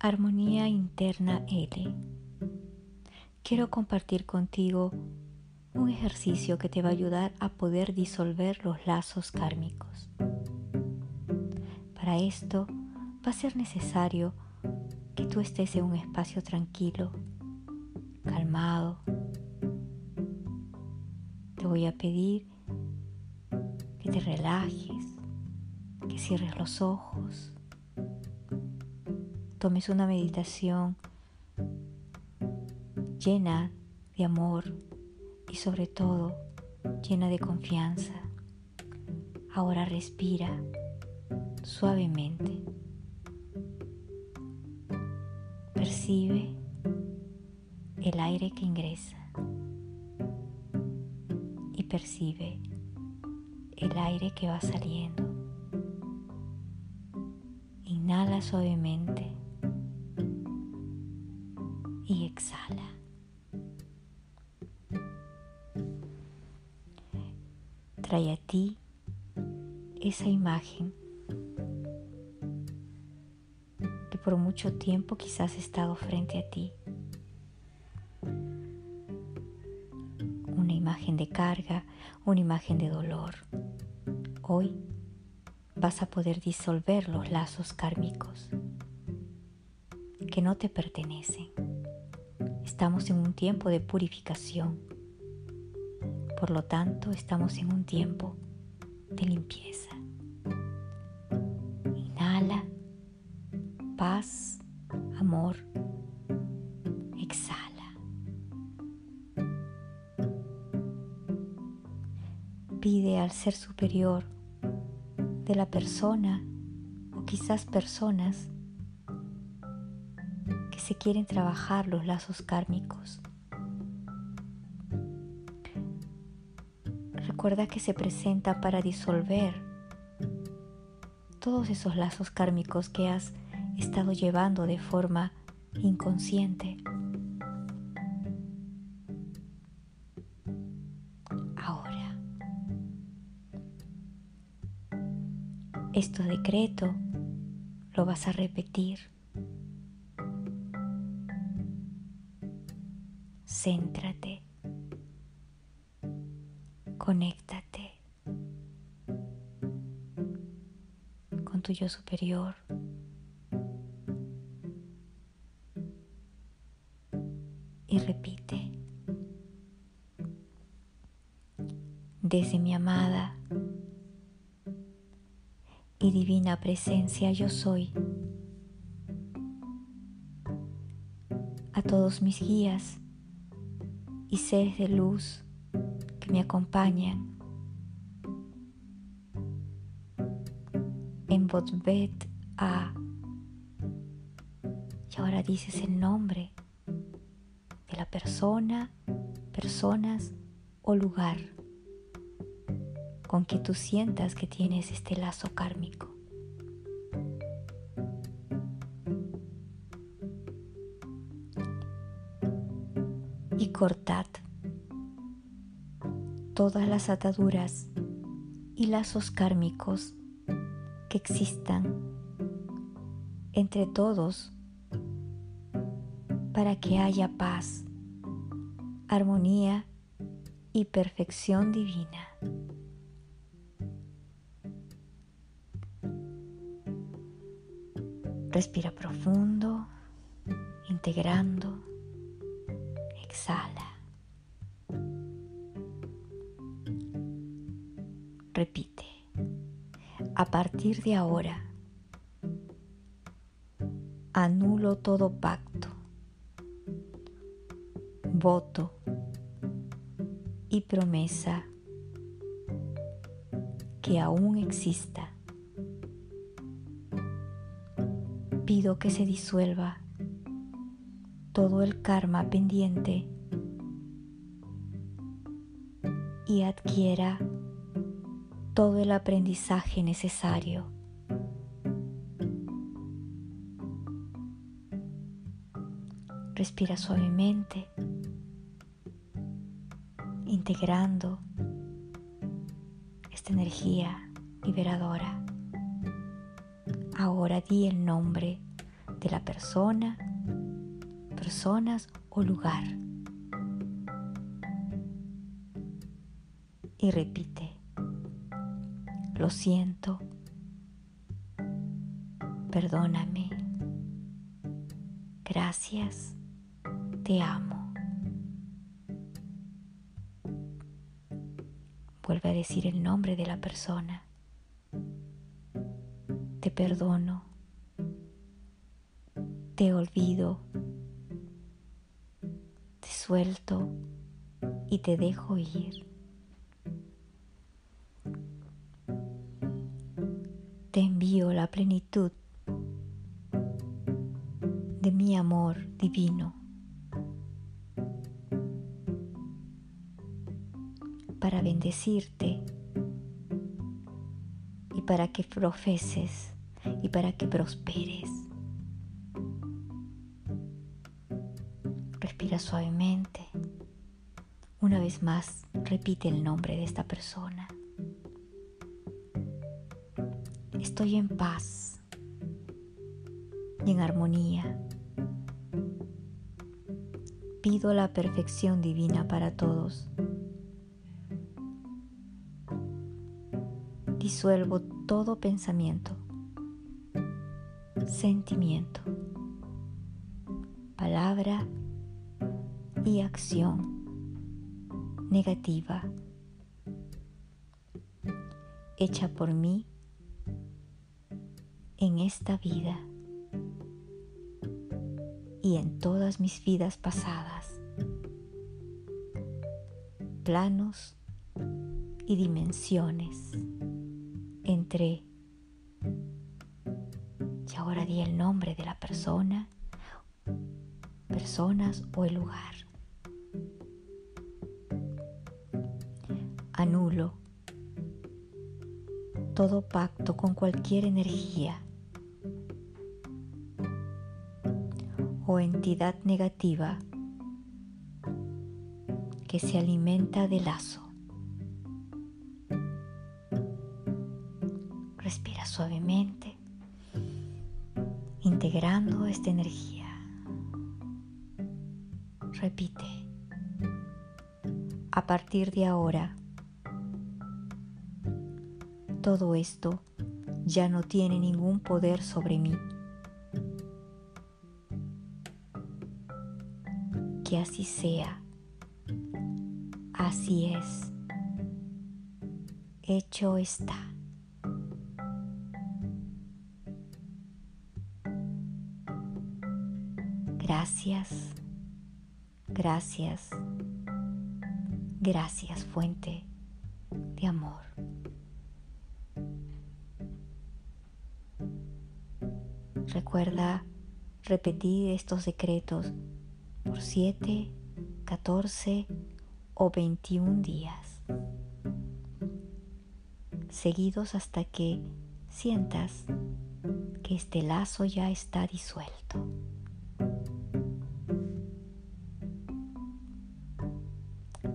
Armonía Interna L. Quiero compartir contigo un ejercicio que te va a ayudar a poder disolver los lazos kármicos. Para esto va a ser necesario que tú estés en un espacio tranquilo, calmado. Te voy a pedir que te relajes, que cierres los ojos tomes una meditación llena de amor y sobre todo llena de confianza. Ahora respira suavemente. Percibe el aire que ingresa y percibe el aire que va saliendo. Inhala suavemente exhala. Trae a ti esa imagen que por mucho tiempo quizás ha estado frente a ti. Una imagen de carga, una imagen de dolor. Hoy vas a poder disolver los lazos kármicos que no te pertenecen. Estamos en un tiempo de purificación. Por lo tanto, estamos en un tiempo de limpieza. Inhala, paz, amor. Exhala. Pide al ser superior de la persona o quizás personas se quieren trabajar los lazos kármicos. Recuerda que se presenta para disolver todos esos lazos kármicos que has estado llevando de forma inconsciente. Ahora, esto decreto lo vas a repetir Céntrate. Conéctate con tu yo superior. Y repite. Desde mi amada y divina presencia yo soy. A todos mis guías y seres de luz que me acompañan. En Botbet A. Y ahora dices el nombre de la persona, personas o lugar con que tú sientas que tienes este lazo kármico. Y cortad todas las ataduras y lazos kármicos que existan entre todos para que haya paz, armonía y perfección divina. Respira profundo, integrando exhala. Repite. A partir de ahora, anulo todo pacto, voto y promesa que aún exista. Pido que se disuelva todo el karma pendiente y adquiera todo el aprendizaje necesario. Respira suavemente, integrando esta energía liberadora. Ahora di el nombre de la persona, personas o lugar. Y repite, lo siento, perdóname, gracias, te amo. Vuelve a decir el nombre de la persona. Te perdono. Te olvido. Suelto y te dejo ir. Te envío la plenitud de mi amor divino. para bendecirte y para que profeses y para que prosperes. Respira suavemente. Una vez más, repite el nombre de esta persona. Estoy en paz y en armonía. Pido la perfección divina para todos disuelvo todo pensamiento, sentimiento, palabra y acción negativa hecha por mí en esta vida y en todas mis vidas pasadas, planos y dimensiones entre y ahora di el nombre de la persona, personas o el lugar. Anulo todo pacto con cualquier energía o entidad negativa que se alimenta de lazo. Respira suavemente, integrando esta energía. Repite. A partir de ahora, todo esto ya no tiene ningún poder sobre mí. Que así sea. Así es. Hecho está. Gracias, gracias, gracias fuente de amor. Recuerda repetir estos decretos por 7, 14 o 21 días, seguidos hasta que sientas que este lazo ya está disuelto.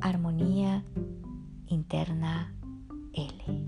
Armonía Interna L.